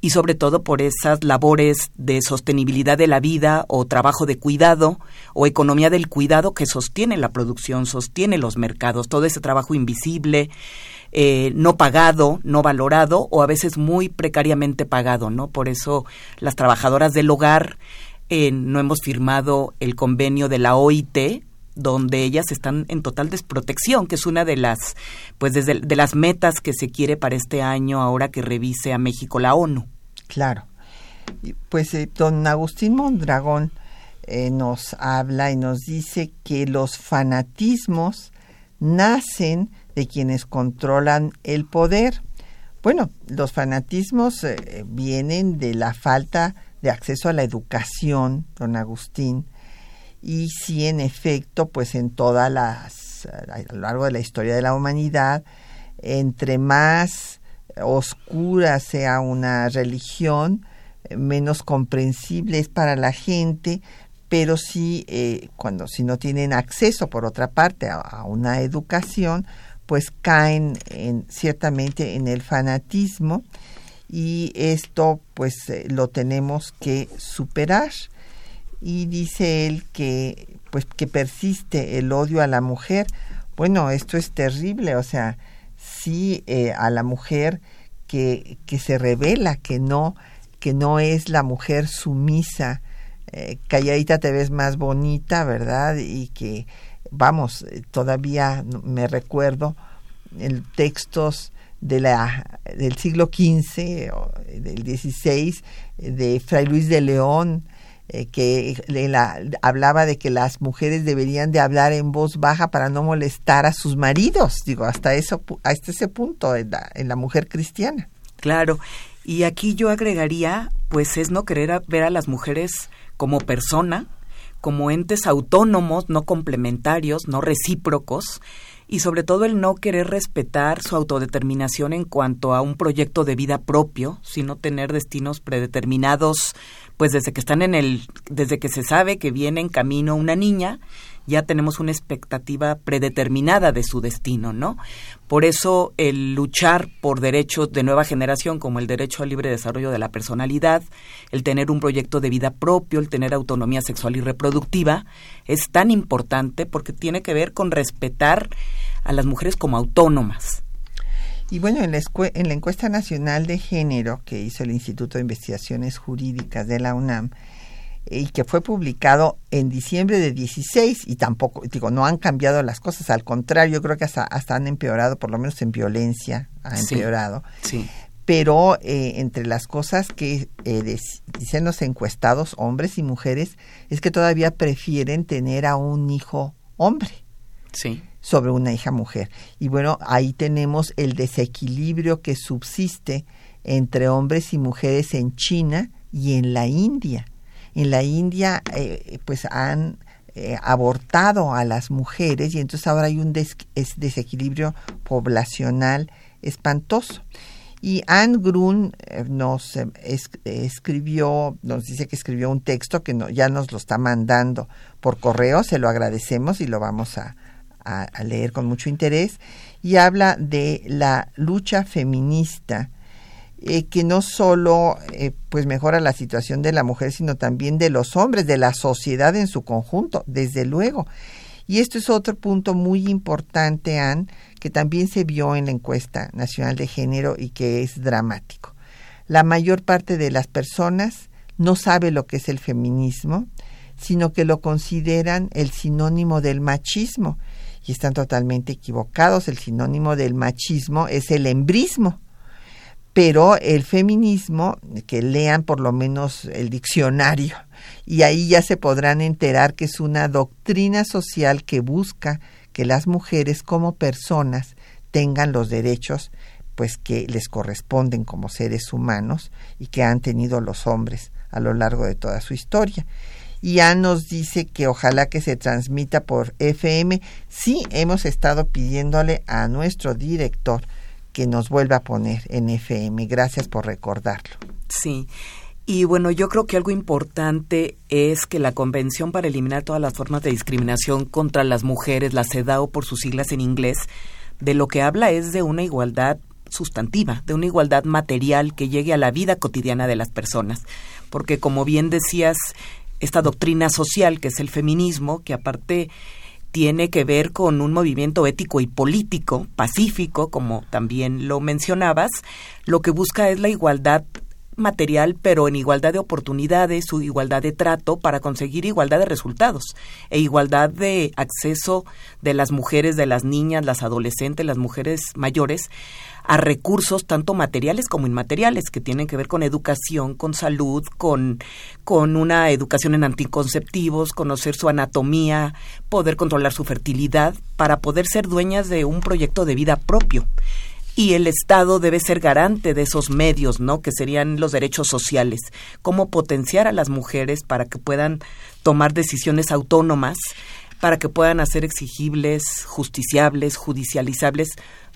y sobre todo por esas labores de sostenibilidad de la vida o trabajo de cuidado o economía del cuidado que sostiene la producción, sostiene los mercados, todo ese trabajo invisible, eh, no pagado, no valorado o a veces muy precariamente pagado, ¿no? Por eso las trabajadoras del hogar eh, no hemos firmado el convenio de la OIT donde ellas están en total desprotección, que es una de las, pues desde de las metas que se quiere para este año ahora que revise a México la ONU. Claro. Pues eh, don Agustín Mondragón eh, nos habla y nos dice que los fanatismos nacen de quienes controlan el poder. Bueno, los fanatismos eh, vienen de la falta de acceso a la educación, don Agustín, y si en efecto, pues en todas las, a lo largo de la historia de la humanidad, entre más oscura sea una religión, menos comprensible es para la gente, pero sí, eh, cuando si no tienen acceso, por otra parte, a, una educación, pues caen en, ciertamente en el fanatismo y esto pues eh, lo tenemos que superar y dice él que pues que persiste el odio a la mujer. Bueno esto es terrible o sea sí eh, a la mujer que, que se revela que no que no es la mujer sumisa eh, calladita te ves más bonita verdad y que vamos todavía me recuerdo textos de la del siglo XV del XVI de Fray Luis de León eh, que la, hablaba de que las mujeres deberían de hablar en voz baja para no molestar a sus maridos, digo, hasta eso, hasta ese punto en la, en la mujer cristiana. Claro, y aquí yo agregaría, pues es no querer ver a las mujeres como persona, como entes autónomos, no complementarios, no recíprocos, y sobre todo el no querer respetar su autodeterminación en cuanto a un proyecto de vida propio, sino tener destinos predeterminados pues desde que están en el, desde que se sabe que viene en camino una niña, ya tenemos una expectativa predeterminada de su destino, ¿no? Por eso el luchar por derechos de nueva generación, como el derecho al libre desarrollo de la personalidad, el tener un proyecto de vida propio, el tener autonomía sexual y reproductiva, es tan importante porque tiene que ver con respetar a las mujeres como autónomas, y bueno, en la, en la encuesta nacional de género que hizo el Instituto de Investigaciones Jurídicas de la UNAM, y que fue publicado en diciembre de 16 y tampoco, digo, no han cambiado las cosas, al contrario, yo creo que hasta, hasta han empeorado, por lo menos en violencia ha empeorado. Sí. Pero eh, entre las cosas que eh, dicen los encuestados, hombres y mujeres, es que todavía prefieren tener a un hijo hombre. Sí sobre una hija mujer. Y bueno, ahí tenemos el desequilibrio que subsiste entre hombres y mujeres en China y en la India. En la India, eh, pues han eh, abortado a las mujeres y entonces ahora hay un desequilibrio poblacional espantoso. Y Anne Grun eh, nos eh, escribió, nos dice que escribió un texto que ya nos lo está mandando por correo, se lo agradecemos y lo vamos a, leer con mucho interés, y habla de la lucha feminista eh, que no solo pues mejora la situación de la mujer, sino también de los hombres, de la sociedad en su conjunto, desde luego. Y esto es otro punto muy importante, Anne, que también se vio en la encuesta nacional de género y que es dramático. La mayor parte de las personas no sabe lo que es el feminismo, sino que lo consideran el sinónimo del machismo y están totalmente equivocados. El sinónimo del machismo es el embrismo. Pero el feminismo, que lean por lo menos el diccionario, y ahí ya se podrán enterar que es una doctrina social que busca que las mujeres como personas tengan los derechos pues que les corresponden como seres humanos y que han tenido los hombres a lo largo de toda su historia. Ya nos dice que ojalá que se transmita por FM. Sí, hemos estado pidiéndole a nuestro director que nos vuelva a poner en FM. Gracias por recordarlo. Sí. Y bueno, yo creo que algo importante es que la Convención para eliminar todas las formas de discriminación contra las mujeres, la CEDAW por sus siglas en inglés, de lo que habla es de una igualdad sustantiva, de una igualdad material que llegue a la vida cotidiana de las personas. Porque como bien decías, esta doctrina social que es el feminismo, que aparte tiene que ver con un movimiento ético y político, pacífico, como también lo mencionabas, lo que busca es la igualdad material, pero en igualdad de oportunidades, su igualdad de trato para conseguir igualdad de resultados e igualdad de acceso de las mujeres, de las niñas, las adolescentes, las mujeres mayores a recursos tanto materiales como inmateriales que tienen que ver con educación, con salud, con, con una educación en anticonceptivos, conocer su anatomía, poder controlar su fertilidad para poder ser dueñas de un proyecto de vida propio y el Estado debe ser garante de esos medios, ¿no? Que serían los derechos sociales. Cómo potenciar a las mujeres para que puedan tomar decisiones autónomas, para que puedan hacer exigibles, justiciables, judicializables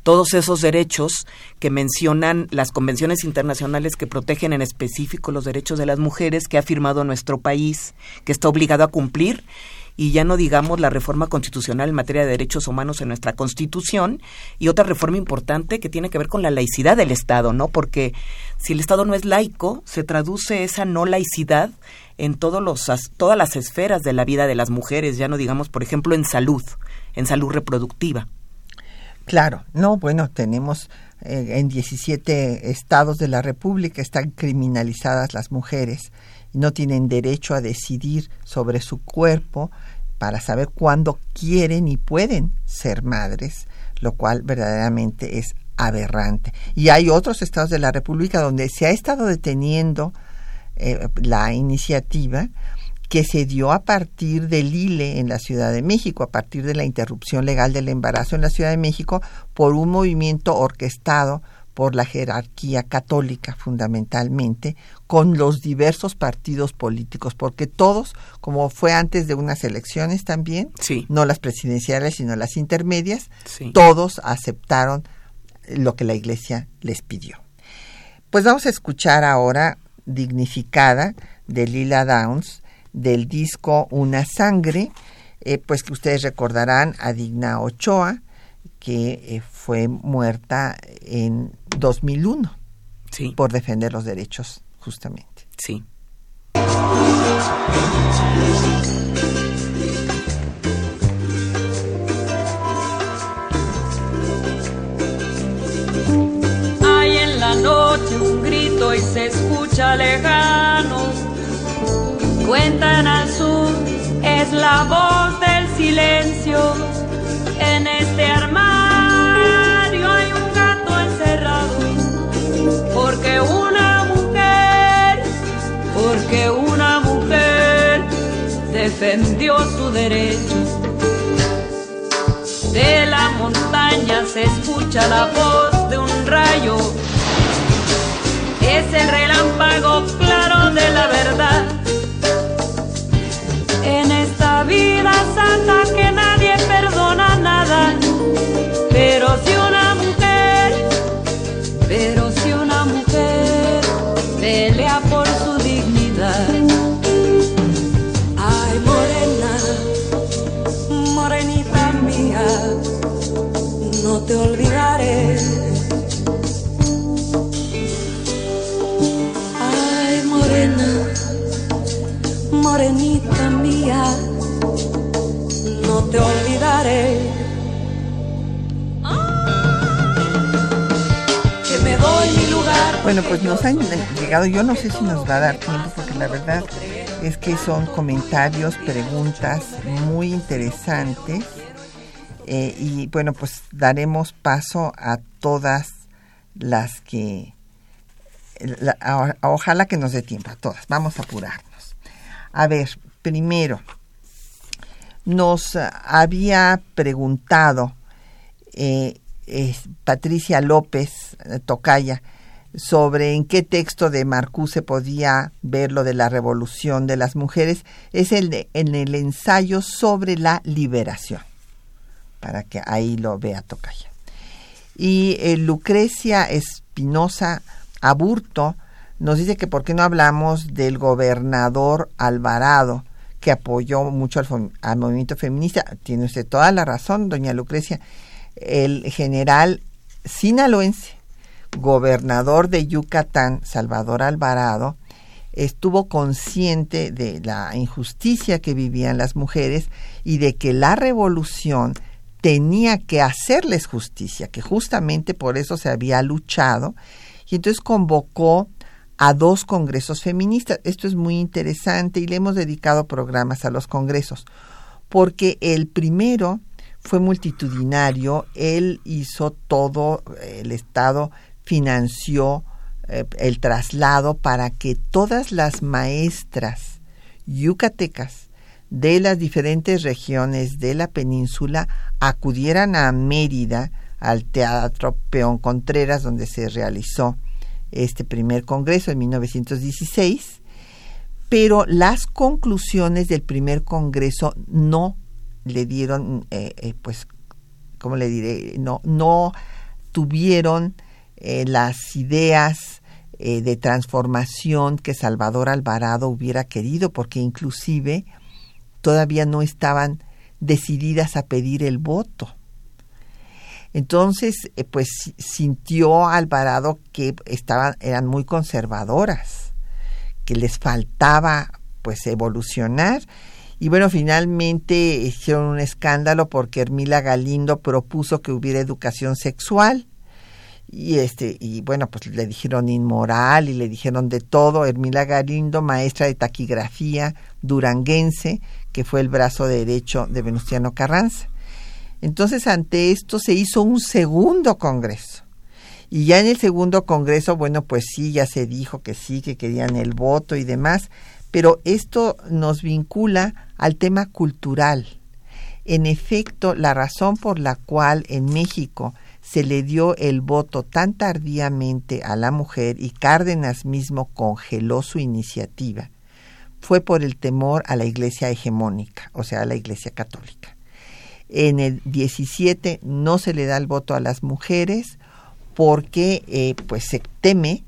todos esos derechos que mencionan las convenciones internacionales que protegen en específico los derechos de las mujeres que ha firmado nuestro país, que está obligado a cumplir y ya no digamos la reforma constitucional en materia de derechos humanos en nuestra Constitución y otra reforma importante que tiene que ver con la laicidad del Estado, ¿no? Porque si el Estado no es laico, se traduce esa no laicidad en todos los, todas las esferas de la vida de las mujeres, ya no digamos, por ejemplo, en salud, en salud reproductiva. Claro, no, bueno, tenemos eh, en 17 estados de la República están criminalizadas las mujeres no tienen derecho a decidir sobre su cuerpo para saber cuándo quieren y pueden ser madres, lo cual verdaderamente es aberrante. Y hay otros estados de la República donde se ha estado deteniendo eh, la iniciativa que se dio a partir del ILE en la Ciudad de México, a partir de la interrupción legal del embarazo en la Ciudad de México, por un movimiento orquestado por la jerarquía católica fundamentalmente, con los diversos partidos políticos, porque todos, como fue antes de unas elecciones también, no las presidenciales, sino las intermedias, todos aceptaron lo que la Iglesia les pidió. Pues vamos a escuchar ahora Dignificada de Lila Downs, del disco Una Sangre, eh, pues que ustedes recordarán a Digna Ochoa, que eh, fue muerta en 2001 sí. por defender los derechos, justamente. Sí. Hay en la noche un grito y se escucha lejano. Cuentan al sur, es la voz del silencio en este armario hay un gato encerrado, porque una mujer, porque una mujer defendió su derecho. De la montaña se escucha la voz de un rayo, es el relámpago claro de la verdad. Bueno, pues nos han llegado, yo no sé si nos va a dar tiempo porque la verdad es que son comentarios, preguntas muy interesantes eh, y bueno, pues daremos paso a todas las que, la- ojalá que nos dé tiempo a todas, vamos a apurarnos. A ver, primero, nos había preguntado eh, Patricia López eh, Tocaya sobre en qué texto de Marcuse podía ver lo de la revolución de las mujeres, es el de- en el ensayo sobre la liberación, para que ahí lo vea Tocaya. Y eh, Lucrecia Espinosa Aburto nos dice que por qué no hablamos del gobernador Alvarado, que apoyó mucho al, al movimiento feminista. Tiene usted toda la razón, doña Lucrecia. El general sinaloense, gobernador de Yucatán, Salvador Alvarado, estuvo consciente de la injusticia que vivían las mujeres y de que la revolución tenía que hacerles justicia, que justamente por eso se había luchado, y entonces convocó a dos congresos feministas. Esto es muy interesante y le hemos dedicado programas a los congresos, porque el primero fue multitudinario, él hizo todo, el Estado financió eh, el traslado para que todas las maestras yucatecas de las diferentes regiones de la península acudieran a Mérida, al Teatro Peón Contreras, donde se realizó este primer congreso en 1916, pero las conclusiones del primer congreso no le dieron, eh, eh, pues, ¿cómo le diré? No, no tuvieron eh, las ideas eh, de transformación que Salvador Alvarado hubiera querido, porque inclusive todavía no estaban decididas a pedir el voto. Entonces, eh, pues si- sintió Alvarado que estaban, eran muy conservadoras, que les faltaba pues evolucionar. Y bueno, finalmente hicieron un escándalo porque Hermila Galindo propuso que hubiera educación sexual. Y este, y bueno, pues le dijeron inmoral y le dijeron de todo. Hermila Galindo, maestra de taquigrafía duranguense, que fue el brazo derecho de Venustiano Carranza. Entonces, ante esto se hizo un segundo congreso. Y ya en el segundo congreso, bueno, pues sí, ya se dijo que sí, que querían el voto y demás, pero esto nos vincula al tema cultural. En efecto, la razón por la cual en México se le dio el voto tan tardíamente a la mujer y Cárdenas mismo congeló su iniciativa fue por el temor a la iglesia hegemónica, o sea, a la iglesia católica. En el 17 no se le da el voto a las mujeres porque eh, pues se teme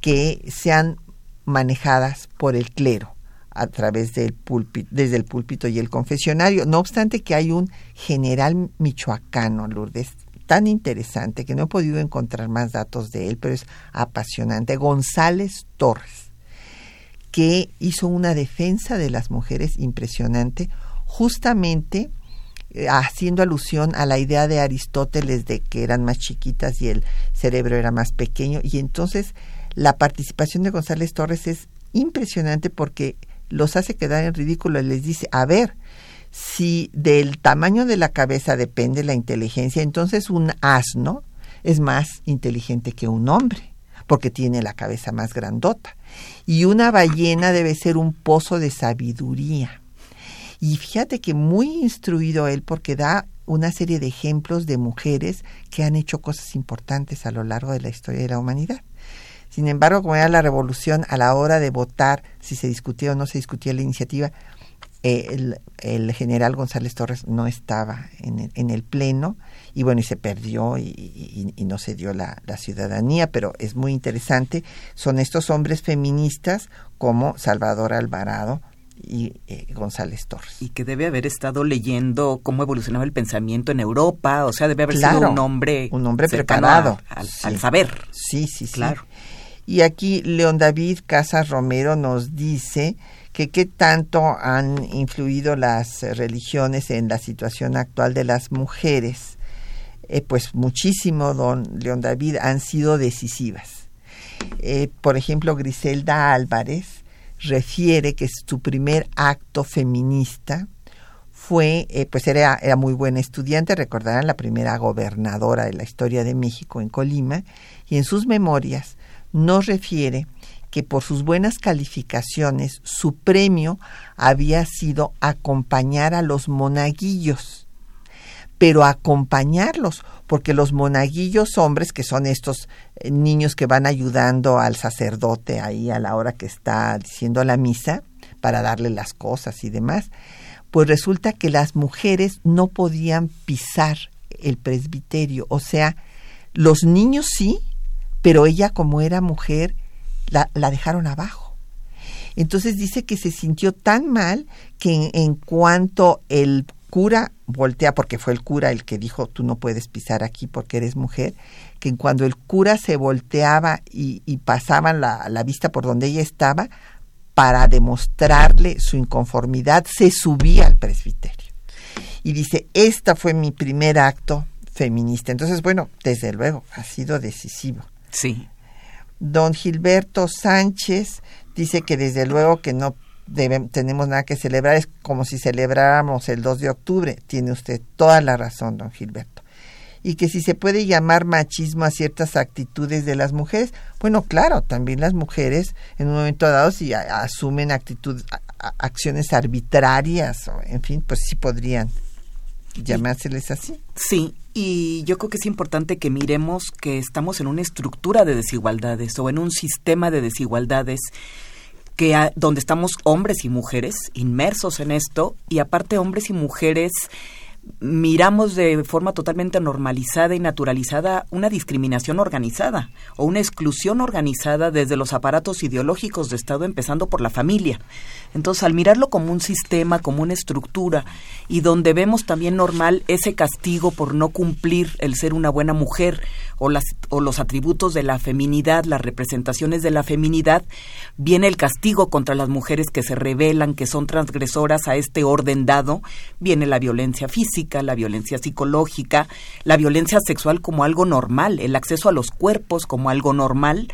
que sean manejadas por el clero a través del púlpito, desde el púlpito y el confesionario. No obstante que hay un general michoacano, Lourdes, tan interesante que no he podido encontrar más datos de él, pero es apasionante, González Torres, que hizo una defensa de las mujeres impresionante, justamente eh, haciendo alusión a la idea de Aristóteles de que eran más chiquitas y el cerebro era más pequeño. Y entonces la participación de González Torres es impresionante porque los hace quedar en ridículo y les dice, a ver, si del tamaño de la cabeza depende la inteligencia, entonces un asno es más inteligente que un hombre, porque tiene la cabeza más grandota. Y una ballena debe ser un pozo de sabiduría. Y fíjate que muy instruido él porque da una serie de ejemplos de mujeres que han hecho cosas importantes a lo largo de la historia de la humanidad. Sin embargo, como era la revolución, a la hora de votar, si se discutía o no se discutía la iniciativa, eh, el, el, general González Torres no estaba en el, en el pleno y bueno, y se perdió y, y, y no se dio la, la, ciudadanía, pero es muy interesante. Son estos hombres feministas como Salvador Alvarado y eh, González Torres. Y que debe haber estado leyendo cómo evolucionaba el pensamiento en Europa, o sea, debe haber sido un hombre, un hombre preparado al, saber. Sí, sí, sí. Claro. Y aquí León David Casas Romero nos dice que qué tanto han influido las religiones en la situación actual de las mujeres. Eh, pues muchísimo, don León David, han sido decisivas. Eh, por ejemplo, Griselda Álvarez refiere que su primer acto feminista fue, eh, pues era, era muy buena estudiante, recordarán la primera gobernadora de la historia de México en Colima, y en sus memorias nos refiere que por sus buenas calificaciones su premio había sido acompañar a los monaguillos. Pero acompañarlos, porque los monaguillos hombres, que son estos eh, niños que van ayudando al sacerdote ahí a la hora que está diciendo la misa, para darle las cosas y demás, pues resulta que las mujeres no podían pisar el presbiterio, o sea, los niños sí, pero ella como era mujer, la, la dejaron abajo. Entonces dice que se sintió tan mal que en cuanto el cura voltea, porque fue el cura el que dijo, tú no puedes pisar aquí porque eres mujer, que cuando el cura se volteaba y, y pasaban la, la vista por donde ella estaba, para demostrarle su inconformidad, se subía al presbiterio. Y dice, esta fue mi primer acto feminista. Entonces, bueno, desde luego, ha sido decisivo. Sí. Don Gilberto Sánchez dice que desde luego que no tenemos nada que celebrar, es como si celebráramos el 2 de octubre. Tiene usted toda la razón, don Gilberto. Y que si se puede llamar machismo a ciertas actitudes de las mujeres, bueno, claro, también las mujeres en un momento dado si asumen actitud, acciones arbitrarias, en fin, pues sí podrían llamárseles así. Sí, y yo creo que es importante que miremos que estamos en una estructura de desigualdades o en un sistema de desigualdades que donde estamos hombres y mujeres inmersos en esto y aparte hombres y mujeres miramos de forma totalmente normalizada y naturalizada una discriminación organizada o una exclusión organizada desde los aparatos ideológicos de Estado, empezando por la familia. Entonces, al mirarlo como un sistema, como una estructura, y donde vemos también normal ese castigo por no cumplir el ser una buena mujer o, las, o los atributos de la feminidad, las representaciones de la feminidad, viene el castigo contra las mujeres que se rebelan, que son transgresoras a este orden dado, viene la violencia física, la violencia psicológica, la violencia sexual como algo normal, el acceso a los cuerpos como algo normal,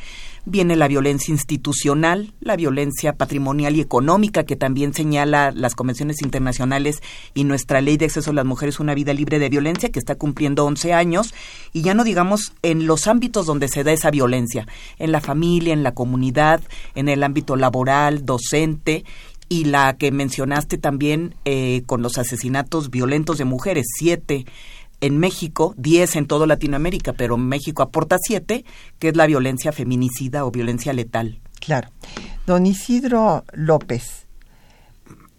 Viene la violencia institucional, la violencia patrimonial y económica que también señala las convenciones internacionales y nuestra ley de acceso a las mujeres una vida libre de violencia que está cumpliendo 11 años. Y ya no digamos en los ámbitos donde se da esa violencia, en la familia, en la comunidad, en el ámbito laboral, docente y la que mencionaste también eh, con los asesinatos violentos de mujeres, siete en México, 10 en toda Latinoamérica, pero México aporta 7, que es la violencia feminicida o violencia letal. Claro. Don Isidro López,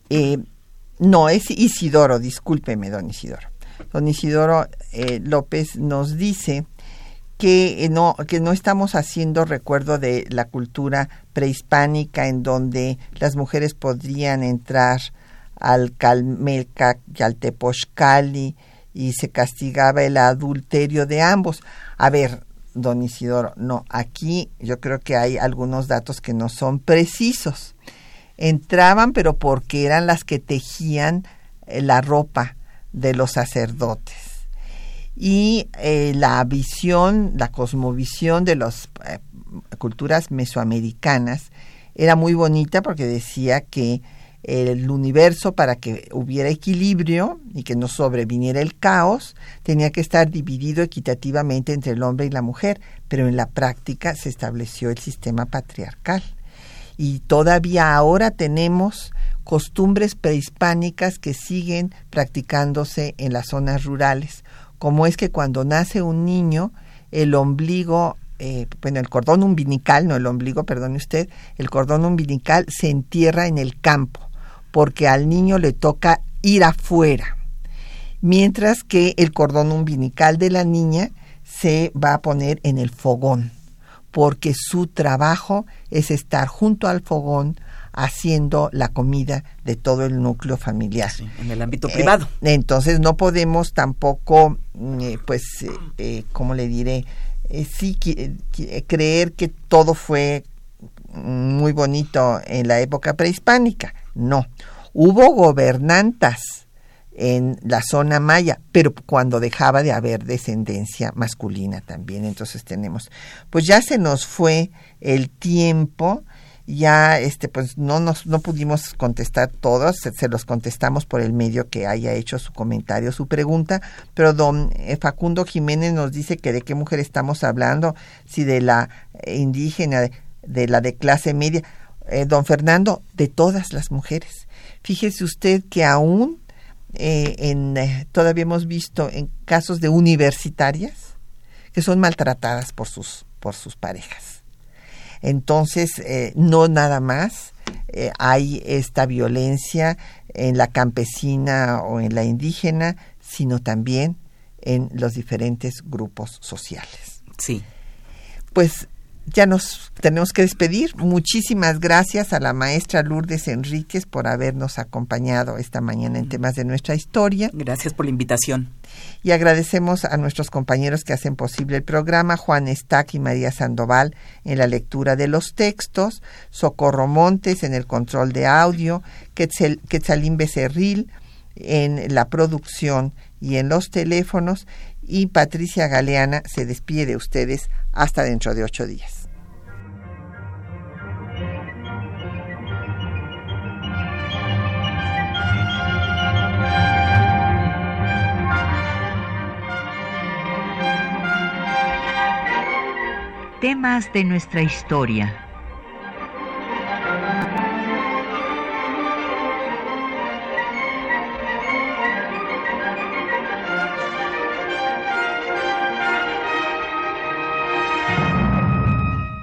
eh, no, es Isidoro, discúlpeme, don Isidoro. Don Isidoro eh, López nos dice que, eh, no, que no estamos haciendo recuerdo de la cultura prehispánica en donde las mujeres podrían entrar al Calmeca y al Tepochcali, y se castigaba el adulterio de ambos. A ver, don Isidoro, no, aquí yo creo que hay algunos datos que no son precisos. Entraban, pero porque eran las que tejían eh, la ropa de los sacerdotes. Y eh, la visión, la cosmovisión de las eh, culturas mesoamericanas era muy bonita porque decía que el universo para que hubiera equilibrio y que no sobreviniera el caos, tenía que estar dividido equitativamente entre el hombre y la mujer, pero en la práctica se estableció el sistema patriarcal. Y todavía ahora tenemos costumbres prehispánicas que siguen practicándose en las zonas rurales, como es que cuando nace un niño, el ombligo eh, bueno, el cordón umbilical, no el ombligo, perdone usted, el cordón umbilical se entierra en el campo porque al niño le toca ir afuera, mientras que el cordón umbilical de la niña se va a poner en el fogón, porque su trabajo es estar junto al fogón haciendo la comida de todo el núcleo familiar. en el ámbito privado. Eh, entonces no podemos tampoco, mm, eh, pues, eh, ¿cómo le diré? sí, creer que todo fue muy bonito en la época prehispánica. No. Hubo gobernantas en la zona maya, pero cuando dejaba de haber descendencia masculina también. Entonces tenemos, pues ya se nos fue el tiempo, ya este pues no nos no pudimos contestar todos, se, los contestamos por el medio que haya hecho su comentario, su pregunta, pero don eh, Facundo Jiménez nos dice que de qué mujer estamos hablando, si de la indígena, de, la de clase media, eh, don Fernando, de todas las mujeres. Fíjese usted que aún eh, en, eh, todavía hemos visto en casos de universitarias que son maltratadas por sus, por sus parejas. Entonces, no nada más hay esta violencia en la campesina o en la indígena, sino también en los diferentes grupos sociales. Sí. Pues ya nos tenemos que despedir. Muchísimas gracias a la maestra Lourdes Enríquez por habernos acompañado esta mañana en temas de nuestra historia. Gracias por la invitación. Y agradecemos a nuestros compañeros que hacen posible el programa, Juan Estac y María Sandoval en la lectura de los textos, Socorro Montes en el control de audio, Quetzalín Becerril en la producción y en los teléfonos, y Patricia Galeana se despide de ustedes hasta dentro de ocho días. Temas de nuestra historia